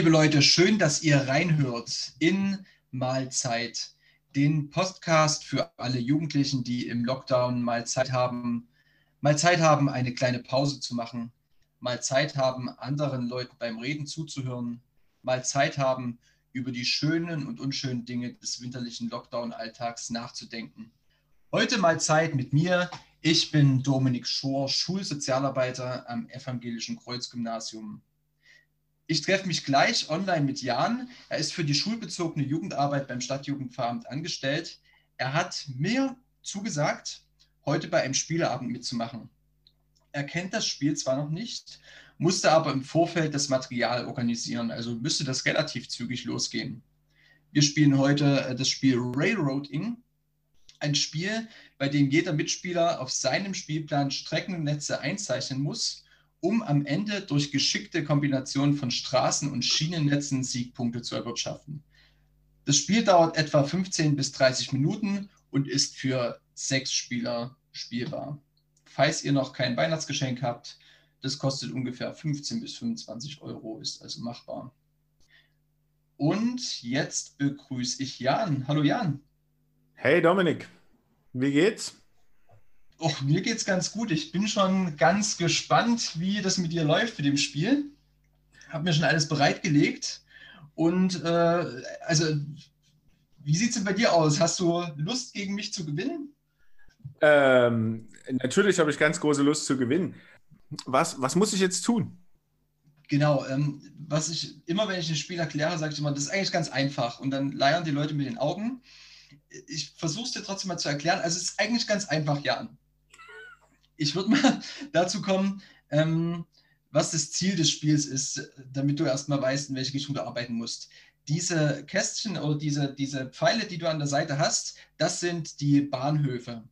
liebe Leute, schön, dass ihr reinhört in Mahlzeit, den Podcast für alle Jugendlichen, die im Lockdown mal Zeit haben, mal Zeit haben, eine kleine Pause zu machen, mal Zeit haben, anderen Leuten beim Reden zuzuhören, mal Zeit haben, über die schönen und unschönen Dinge des winterlichen Lockdown-Alltags nachzudenken. Heute mal Zeit mit mir. Ich bin Dominik Schor, Schulsozialarbeiter am Evangelischen Kreuzgymnasium ich treffe mich gleich online mit Jan. Er ist für die schulbezogene Jugendarbeit beim Stadtjugendveramt angestellt. Er hat mir zugesagt, heute bei einem Spieleabend mitzumachen. Er kennt das Spiel zwar noch nicht, musste aber im Vorfeld das Material organisieren, also müsste das relativ zügig losgehen. Wir spielen heute äh, das Spiel Railroading, ein Spiel, bei dem jeder Mitspieler auf seinem Spielplan Streckennetze einzeichnen muss um am Ende durch geschickte Kombination von Straßen- und Schienennetzen Siegpunkte zu erwirtschaften. Das Spiel dauert etwa 15 bis 30 Minuten und ist für sechs Spieler spielbar. Falls ihr noch kein Weihnachtsgeschenk habt, das kostet ungefähr 15 bis 25 Euro, ist also machbar. Und jetzt begrüße ich Jan. Hallo Jan. Hey Dominik, wie geht's? Och, mir geht's ganz gut. Ich bin schon ganz gespannt, wie das mit dir läuft für dem Spiel. Habe mir schon alles bereitgelegt. Und äh, also, wie sieht es denn bei dir aus? Hast du Lust, gegen mich zu gewinnen? Ähm, natürlich habe ich ganz große Lust zu gewinnen. Was, was muss ich jetzt tun? Genau, ähm, was ich immer, wenn ich ein Spiel erkläre, sage ich immer, das ist eigentlich ganz einfach. Und dann leiern die Leute mit den Augen. Ich versuche es dir trotzdem mal zu erklären. Also es ist eigentlich ganz einfach, Jan ich würde mal dazu kommen, ähm, was das Ziel des Spiels ist, damit du erstmal weißt, in welche Richtung du arbeiten musst. Diese Kästchen oder diese, diese Pfeile, die du an der Seite hast, das sind die Bahnhöfe.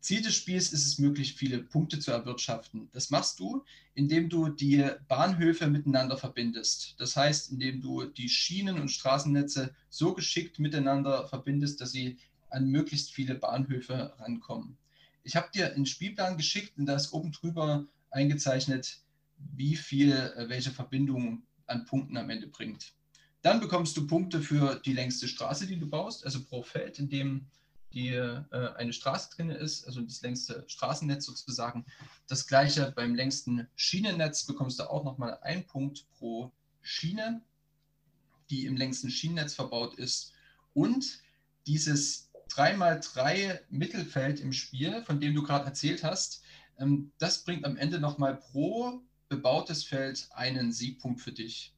Ziel des Spiels ist es, möglichst viele Punkte zu erwirtschaften. Das machst du, indem du die Bahnhöfe miteinander verbindest. Das heißt, indem du die Schienen- und Straßennetze so geschickt miteinander verbindest, dass sie an möglichst viele Bahnhöfe rankommen. Ich habe dir einen Spielplan geschickt und da ist oben drüber eingezeichnet, wie viel äh, welche Verbindung an Punkten am Ende bringt. Dann bekommst du Punkte für die längste Straße, die du baust, also pro Feld, in dem die, äh, eine Straße drin ist, also das längste Straßennetz sozusagen. Das gleiche beim längsten Schienennetz bekommst du auch nochmal einen Punkt pro Schiene, die im längsten Schienennetz verbaut ist. Und dieses 3x3 Mittelfeld im Spiel, von dem du gerade erzählt hast, ähm, das bringt am Ende nochmal pro bebautes Feld einen Siegpunkt für dich.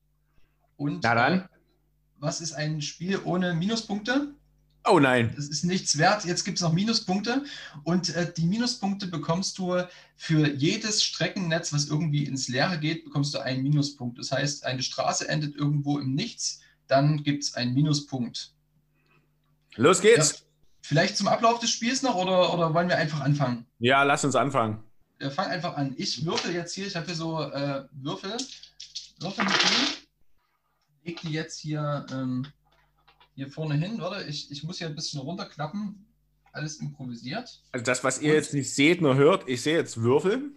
Und Na dann. Äh, was ist ein Spiel ohne Minuspunkte? Oh nein. Das ist nichts wert. Jetzt gibt es noch Minuspunkte. Und äh, die Minuspunkte bekommst du für jedes Streckennetz, was irgendwie ins Leere geht, bekommst du einen Minuspunkt. Das heißt, eine Straße endet irgendwo im Nichts, dann gibt es einen Minuspunkt. Los geht's. Ja. Vielleicht zum Ablauf des Spiels noch oder, oder wollen wir einfach anfangen? Ja, lass uns anfangen. Wir fangen einfach an. Ich würfel jetzt hier, ich habe hier so äh, Würfel, Würfel mit drin. Leg die jetzt hier, ähm, hier vorne hin, oder? Ich, ich muss hier ein bisschen runterklappen. Alles improvisiert. Also das, was ihr Und, jetzt nicht seht, nur hört, ich sehe jetzt Würfel,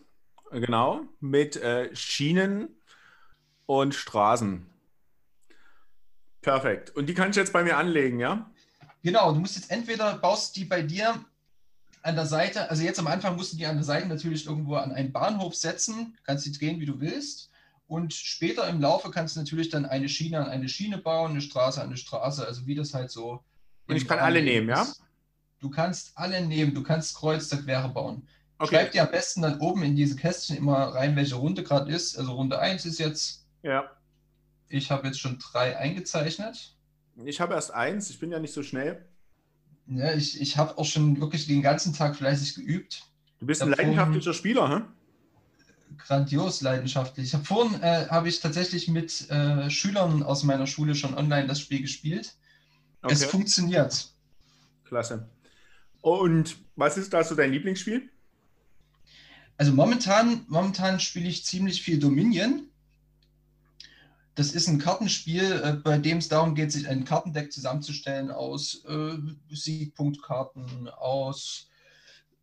genau, mit äh, Schienen und Straßen. Perfekt. Und die kann ich jetzt bei mir anlegen, ja? Genau, du musst jetzt entweder baust die bei dir an der Seite, also jetzt am Anfang musst du die an der Seite natürlich irgendwo an einen Bahnhof setzen, kannst die drehen, wie du willst. Und später im Laufe kannst du natürlich dann eine Schiene an eine Schiene bauen, eine Straße an eine Straße, also wie das halt so. Und ich kann alle nehmen, ja? Du kannst alle nehmen, du kannst kreuz der Quere bauen. Okay. Schreib dir am besten dann oben in diese Kästchen immer rein, welche Runde gerade ist. Also Runde 1 ist jetzt. Ja. Ich habe jetzt schon drei eingezeichnet. Ich habe erst eins, ich bin ja nicht so schnell. Ja, ich, ich habe auch schon wirklich den ganzen Tag fleißig geübt. Du bist ein leidenschaftlicher Spieler, hä? Grandios leidenschaftlich. Ich habe vorhin äh, habe ich tatsächlich mit äh, Schülern aus meiner Schule schon online das Spiel gespielt. Okay. Es funktioniert. Klasse. Und was ist da so dein Lieblingsspiel? Also momentan, momentan spiele ich ziemlich viel Dominion. Das ist ein Kartenspiel, äh, bei dem es darum geht, sich ein Kartendeck zusammenzustellen aus äh, Siegpunktkarten, aus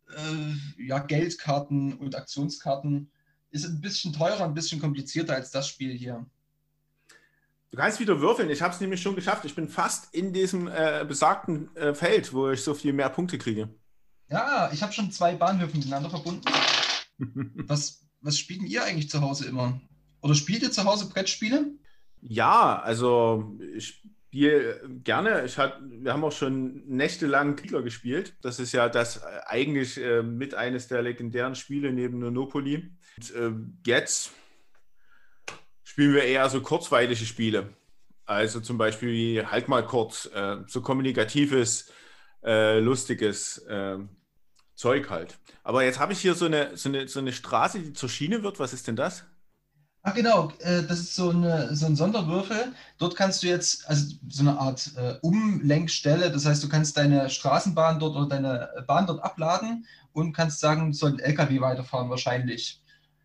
äh, ja, Geldkarten und Aktionskarten. Ist ein bisschen teurer, ein bisschen komplizierter als das Spiel hier. Du kannst wieder würfeln. Ich habe es nämlich schon geschafft. Ich bin fast in diesem äh, besagten äh, Feld, wo ich so viel mehr Punkte kriege. Ja, ich habe schon zwei Bahnhöfe miteinander verbunden. was, was spielt ihr eigentlich zu Hause immer? Oder spielt ihr zu Hause Brettspiele? Ja, also ich spiele gerne. Ich hat, wir haben auch schon nächtelang Kieler gespielt. Das ist ja das äh, eigentlich äh, mit eines der legendären Spiele neben Monopoly. Und, äh, jetzt spielen wir eher so kurzweilige Spiele. Also zum Beispiel wie Halt mal kurz, äh, so kommunikatives, äh, lustiges äh, Zeug halt. Aber jetzt habe ich hier so eine, so, eine, so eine Straße, die zur Schiene wird. Was ist denn das? Ach genau, äh, das ist so, eine, so ein Sonderwürfel. Dort kannst du jetzt, also so eine Art äh, Umlenkstelle, das heißt, du kannst deine Straßenbahn dort oder deine Bahn dort abladen und kannst sagen, soll ein LKW weiterfahren wahrscheinlich.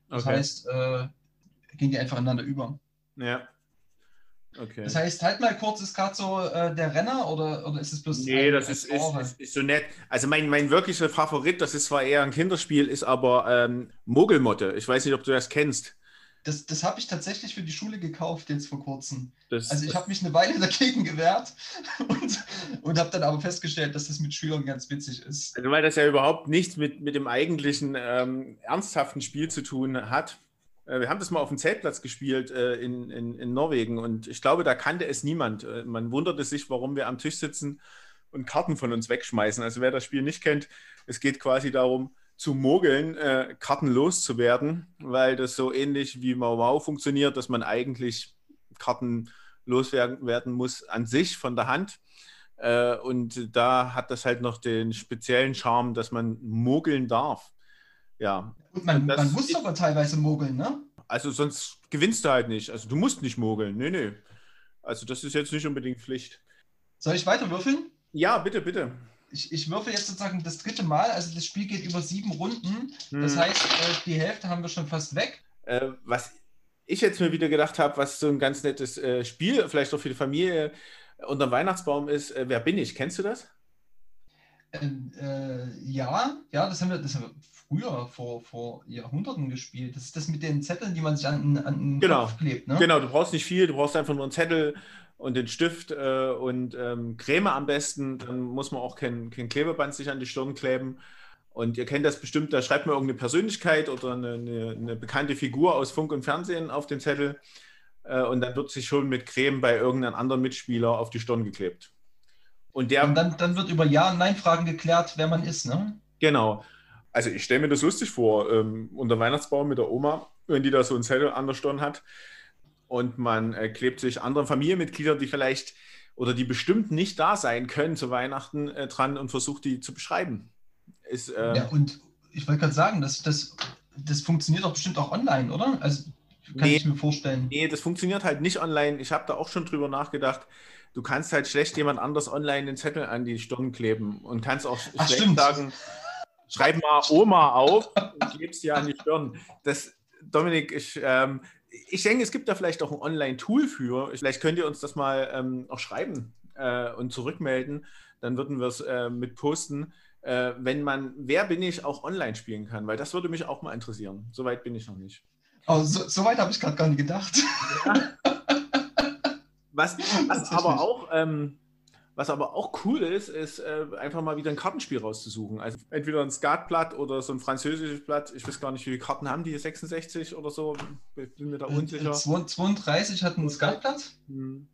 Das okay. heißt, äh, gehen die einfach ineinander über. Ja. Okay. Das heißt, halt mal kurz, ist gerade so äh, der Renner oder, oder ist es bloß. Nee, das ist, ist, ist, ist, so nett. Also mein, mein wirklicher Favorit, das ist zwar eher ein Kinderspiel, ist aber ähm, Mogelmotte. Ich weiß nicht, ob du das kennst. Das, das habe ich tatsächlich für die Schule gekauft jetzt vor kurzem. Das, also ich habe mich eine Weile dagegen gewehrt und, und habe dann aber festgestellt, dass das mit Schülern ganz witzig ist. Also weil das ja überhaupt nichts mit, mit dem eigentlichen ähm, ernsthaften Spiel zu tun hat. Äh, wir haben das mal auf dem Zeltplatz gespielt äh, in, in, in, Norwegen und ich glaube, da kannte es niemand. Äh, man wunderte sich, warum wir am Tisch sitzen und Karten von uns wegschmeißen. Also wer das Spiel nicht kennt, es geht quasi darum, zu mogeln, äh, Karten loszuwerden, weil das so ähnlich wie Mau Mau funktioniert, dass man eigentlich Karten loswerden werden muss an sich von der Hand. Äh, und da hat das halt noch den speziellen Charme, dass man mogeln darf. Ja. Und man, das, man muss sogar teilweise mogeln, ne? Also sonst gewinnst du halt nicht. Also du musst nicht mogeln. Nee, nee. Also das ist jetzt nicht unbedingt Pflicht. Soll ich weiter würfeln? Ja, bitte, bitte. Ich, ich würfel jetzt sozusagen das dritte Mal. Also das Spiel geht über sieben Runden. Hm. Das heißt, äh, die Hälfte haben wir schon fast weg. Äh, was ich jetzt mir wieder gedacht habe, was so ein ganz nettes äh, Spiel, vielleicht auch für die Familie unter dem Weihnachtsbaum ist, äh, wer bin ich? Kennst du das? Ähm, äh, ja, ja, das haben wir, das haben wir früher, vor, vor Jahrhunderten gespielt. Das ist das mit den Zetteln, die man sich an, an den genau. Kopf klebt. Ne? Genau, du brauchst nicht viel, du brauchst einfach nur einen Zettel und den Stift äh, und ähm, Creme am besten. Dann muss man auch kein, kein Klebeband sich an die Stirn kleben. Und ihr kennt das bestimmt, da schreibt man irgendeine Persönlichkeit oder eine, eine, eine bekannte Figur aus Funk und Fernsehen auf den Zettel. Äh, und dann wird sich schon mit Creme bei irgendeinem anderen Mitspieler auf die Stirn geklebt. Und, der, und dann, dann wird über Ja- und Nein-Fragen geklärt, wer man ist, ne? Genau also ich stelle mir das lustig vor, ähm, unter Weihnachtsbaum mit der Oma, wenn die da so ein Zettel an der Stirn hat und man äh, klebt sich anderen Familienmitgliedern, die vielleicht oder die bestimmt nicht da sein können zu Weihnachten äh, dran und versucht die zu beschreiben. Ist, äh, ja, und ich wollte gerade sagen, das, das, das funktioniert doch bestimmt auch online, oder? Also kann nee, ich mir vorstellen. Nee, das funktioniert halt nicht online. Ich habe da auch schon drüber nachgedacht. Du kannst halt schlecht jemand anders online den Zettel an die Stirn kleben und kannst auch Ach, schlecht stimmt. sagen, schreib mal Oma auf und klebst dir an die Stirn. Das, Dominik, ich, ähm, ich denke, es gibt da vielleicht auch ein Online-Tool für. Vielleicht könnt ihr uns das mal ähm, auch schreiben äh, und zurückmelden. Dann würden wir es äh, mit posten, äh, wenn man Wer bin ich auch online spielen kann, weil das würde mich auch mal interessieren. Soweit bin ich noch nicht. Oh, so, so weit habe ich gerade gar nicht gedacht. Ja. Was, was aber auch ähm, was aber auch cool ist, ist äh, einfach mal wieder ein Kartenspiel rauszusuchen. Also entweder ein Skatblatt oder so ein französisches Blatt. Ich weiß gar nicht, wie viele Karten haben die, 66 oder so? Bin mir da unsicher. 32 hat ein Skatblatt. Hm.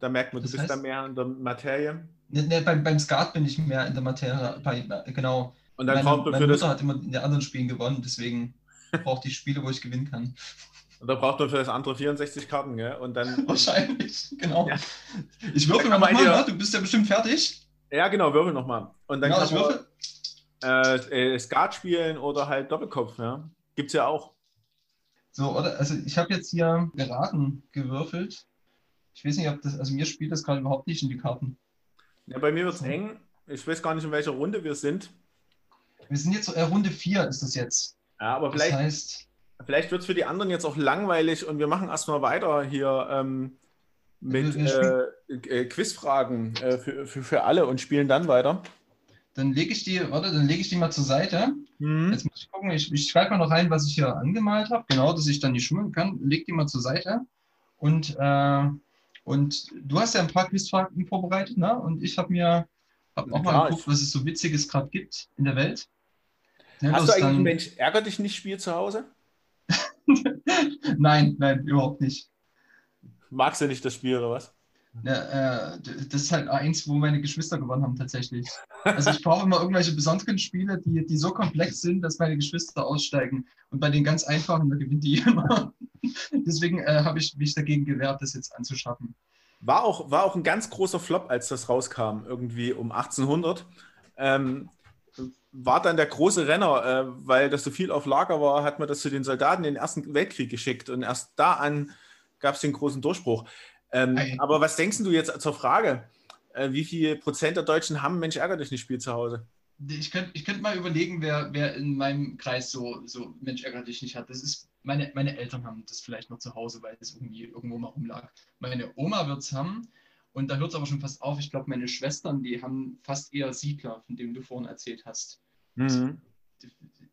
Da merkt man, du das bist heißt, da mehr in der Materie. Ne, ne, beim, beim Skat bin ich mehr in der Materie. Bei, genau. Und dann meine, man meine Mutter hat immer in den anderen Spielen gewonnen, deswegen brauche ich Spiele, wo ich gewinnen kann. Und da braucht man für das andere 64 Karten, gell? Und dann. Wahrscheinlich, genau. Ja. Ich würfel nochmal, ne? du bist ja bestimmt fertig. Ja, genau, würfel nochmal. Und dann genau, kann man äh, äh, Skat spielen oder halt Doppelkopf, ja. Gibt's ja auch. So, oder? Also ich habe jetzt hier geraten gewürfelt. Ich weiß nicht, ob das, also mir spielt das gerade überhaupt nicht in die Karten. Ja, bei mir wird es eng. Ich weiß gar nicht, in welcher Runde wir sind. Wir sind jetzt, äh, Runde 4 ist das jetzt. Ja, aber vielleicht. Das heißt, Vielleicht wird es für die anderen jetzt auch langweilig und wir machen erstmal weiter hier ähm, mit äh, äh, Quizfragen äh, für, für, für alle und spielen dann weiter. Dann lege ich die, warte, dann lege ich die mal zur Seite. Mhm. Jetzt muss ich gucken, ich, ich schreibe mal noch rein, was ich hier angemalt habe. Genau, dass ich dann die schummeln kann. Leg die mal zur Seite. Und, äh, und du hast ja ein paar Quizfragen vorbereitet, ne? Und ich habe mir hab auch mal geguckt, was es so Witziges gerade gibt in der Welt. Ja, hast du eigentlich ein Mensch, ärger dich nicht Spiel zu Hause? nein, nein, überhaupt nicht. Magst du nicht das Spiel oder was? Ja, äh, das ist halt eins, wo meine Geschwister gewonnen haben tatsächlich. Also ich brauche immer irgendwelche besonderen Spiele, die, die so komplex sind, dass meine Geschwister aussteigen. Und bei den ganz einfachen, da gewinnt die immer. Deswegen äh, habe ich mich dagegen gewehrt, das jetzt anzuschaffen. War auch, war auch ein ganz großer Flop, als das rauskam, irgendwie um 1800. Ähm, war dann der große Renner, äh, weil das so viel auf Lager war, hat man das zu den Soldaten in den Ersten Weltkrieg geschickt. Und erst da an gab es den großen Durchbruch. Ähm, aber was denkst du jetzt zur Frage? Äh, wie viel Prozent der Deutschen haben Mensch ärger dich nicht Spiel zu Hause? Ich könnte ich könnt mal überlegen, wer, wer in meinem Kreis so, so Mensch ärger dich nicht hat. Das ist, meine, meine Eltern haben das vielleicht noch zu Hause, weil es irgendwie irgendwo mal rumlag. Meine Oma wird es haben und da hört es aber schon fast auf. Ich glaube, meine Schwestern, die haben fast eher Siedler, von dem du vorhin erzählt hast. Mhm.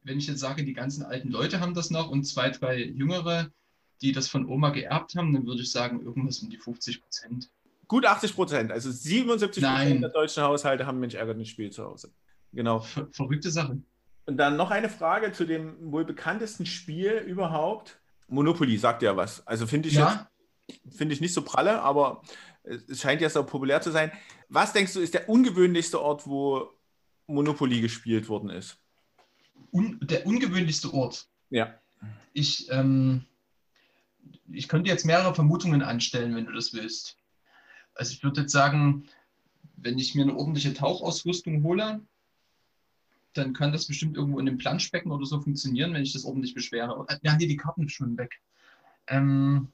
Wenn ich jetzt sage, die ganzen alten Leute haben das noch und zwei, drei jüngere, die das von Oma geerbt haben, dann würde ich sagen, irgendwas um die 50 Prozent. Gut 80 Prozent, also 77 Prozent der deutschen Haushalte haben Mensch ärgernis Spiel zu Hause. Genau. Ver verrückte Sache. Und dann noch eine Frage zu dem wohl bekanntesten Spiel überhaupt. Monopoly sagt ja was. Also finde ich, ja. find ich nicht so pralle, aber es scheint ja so populär zu sein. Was denkst du, ist der ungewöhnlichste Ort, wo Monopoly gespielt worden ist? Un der ungewöhnlichste Ort? Ja. Ich, ähm, ich könnte jetzt mehrere Vermutungen anstellen, wenn du das willst. Also ich würde jetzt sagen, wenn ich mir eine ordentliche Tauchausrüstung hole, dann kann das bestimmt irgendwo in einem Planschbecken oder so funktionieren, wenn ich das ordentlich beschwere. Wir haben hier die Karten schon weg. Ähm,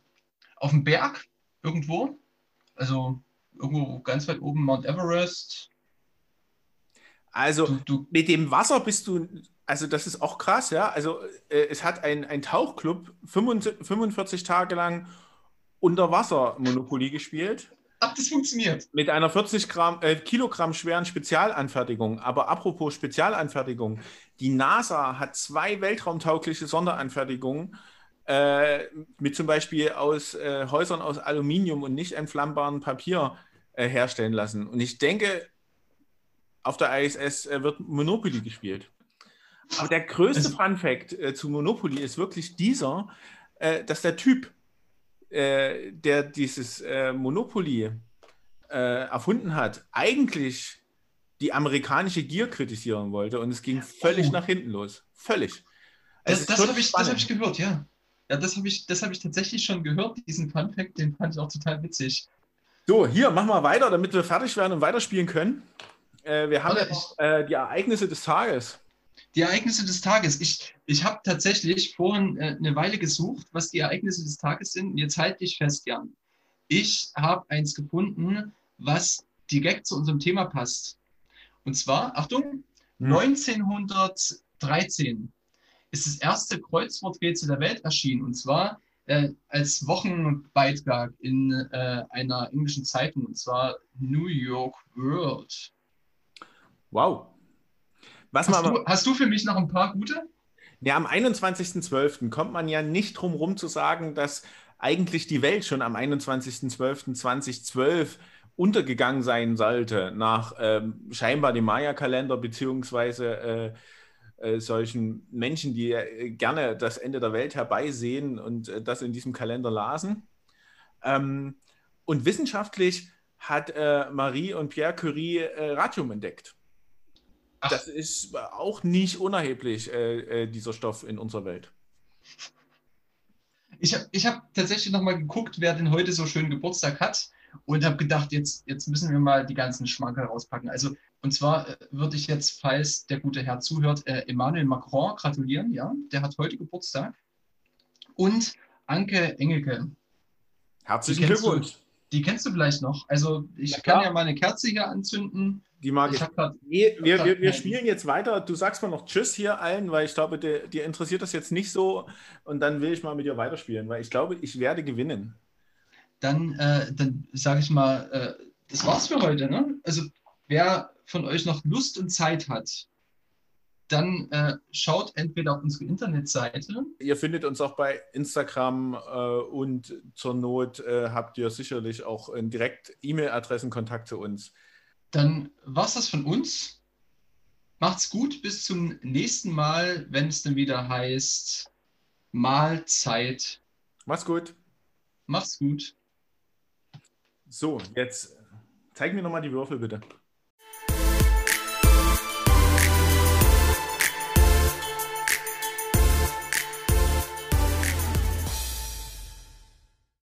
auf dem Berg irgendwo, also irgendwo ganz weit oben Mount Everest. Also du, du, mit dem Wasser bist du also das ist auch krass, ja. Also äh, es hat ein, ein Tauchclub 45 Tage lang unter Wasser Monopoly gespielt. Ach, das funktioniert. Mit einer 40 Gramm, äh, Kilogramm schweren Spezialanfertigung. Aber apropos Spezialanfertigung, die NASA hat zwei weltraumtaugliche Sonderanfertigungen äh, mit zum Beispiel aus äh, Häusern aus Aluminium und nicht entflammbaren Papier äh, herstellen lassen. Und ich denke, auf der ISS äh, wird Monopoly gespielt. Aber der größte also, Fun Fact äh, zu Monopoly ist wirklich dieser, äh, dass der Typ, der dieses Monopoly erfunden hat, eigentlich die amerikanische Gier kritisieren wollte und es ging völlig oh. nach hinten los. Völlig. Das, das habe ich, hab ich gehört, ja. Ja, das habe ich, hab ich tatsächlich schon gehört, diesen Fun Fact, den fand ich auch total witzig. So, hier, machen wir weiter, damit wir fertig werden und weiterspielen können. Äh, wir haben ja noch, die Ereignisse des Tages. Die Ereignisse des Tages. Ich, ich habe tatsächlich vorhin äh, eine Weile gesucht, was die Ereignisse des Tages sind. jetzt halte ich fest, Jan. Ich habe eins gefunden, was direkt zu unserem Thema passt. Und zwar, Achtung, hm. 1913 ist das erste Kreuzworträtsel der Welt erschienen. Und zwar äh, als Wochenbeitrag in äh, einer englischen Zeitung, und zwar New York World. Wow. Was hast, du, hast du für mich noch ein paar gute? Ja, am 21.12. kommt man ja nicht drum rum zu sagen, dass eigentlich die Welt schon am 21.12.2012 untergegangen sein sollte, nach ähm, scheinbar dem Maya-Kalender beziehungsweise äh, äh, solchen Menschen, die äh, gerne das Ende der Welt herbeisehen und äh, das in diesem Kalender lasen. Ähm, und wissenschaftlich hat äh, Marie und Pierre Curie äh, Radium entdeckt. Ach. Das ist auch nicht unerheblich, dieser Stoff in unserer Welt. Ich habe ich hab tatsächlich nochmal geguckt, wer denn heute so schön Geburtstag hat und habe gedacht, jetzt, jetzt müssen wir mal die ganzen Schmankerl rauspacken. Also, und zwar äh, würde ich jetzt, falls der gute Herr zuhört, äh, Emmanuel Macron gratulieren, ja, der hat heute Geburtstag. Und Anke Engelke. Herzlichen Glückwunsch. die kennst du vielleicht noch. Also, ich kann ja mal eine Kerze hier anzünden. Die mag ich. ich nee, wir, wir, wir, spielen jetzt weiter. Du sagst mal noch Tschüss hier allen, weil ich glaube, dir, dir, interessiert das jetzt nicht so. Und dann will ich mal mit dir weiterspielen, weil ich glaube, ich werde gewinnen. Dann, äh, dann sage ich mal, äh, das war's für heute. Ne? Also, wer von euch noch Lust und Zeit hat, dann äh, schaut entweder auf unsere Internetseite. Ihr findet uns auch bei Instagram äh, und zur Not äh, habt ihr sicherlich auch direkt E-Mail-Adressenkontakt zu uns. Dann war es das von uns. Macht's gut, bis zum nächsten Mal, wenn es dann wieder heißt Mahlzeit. Mach's gut. Mach's gut. So, jetzt zeig mir nochmal die Würfel bitte.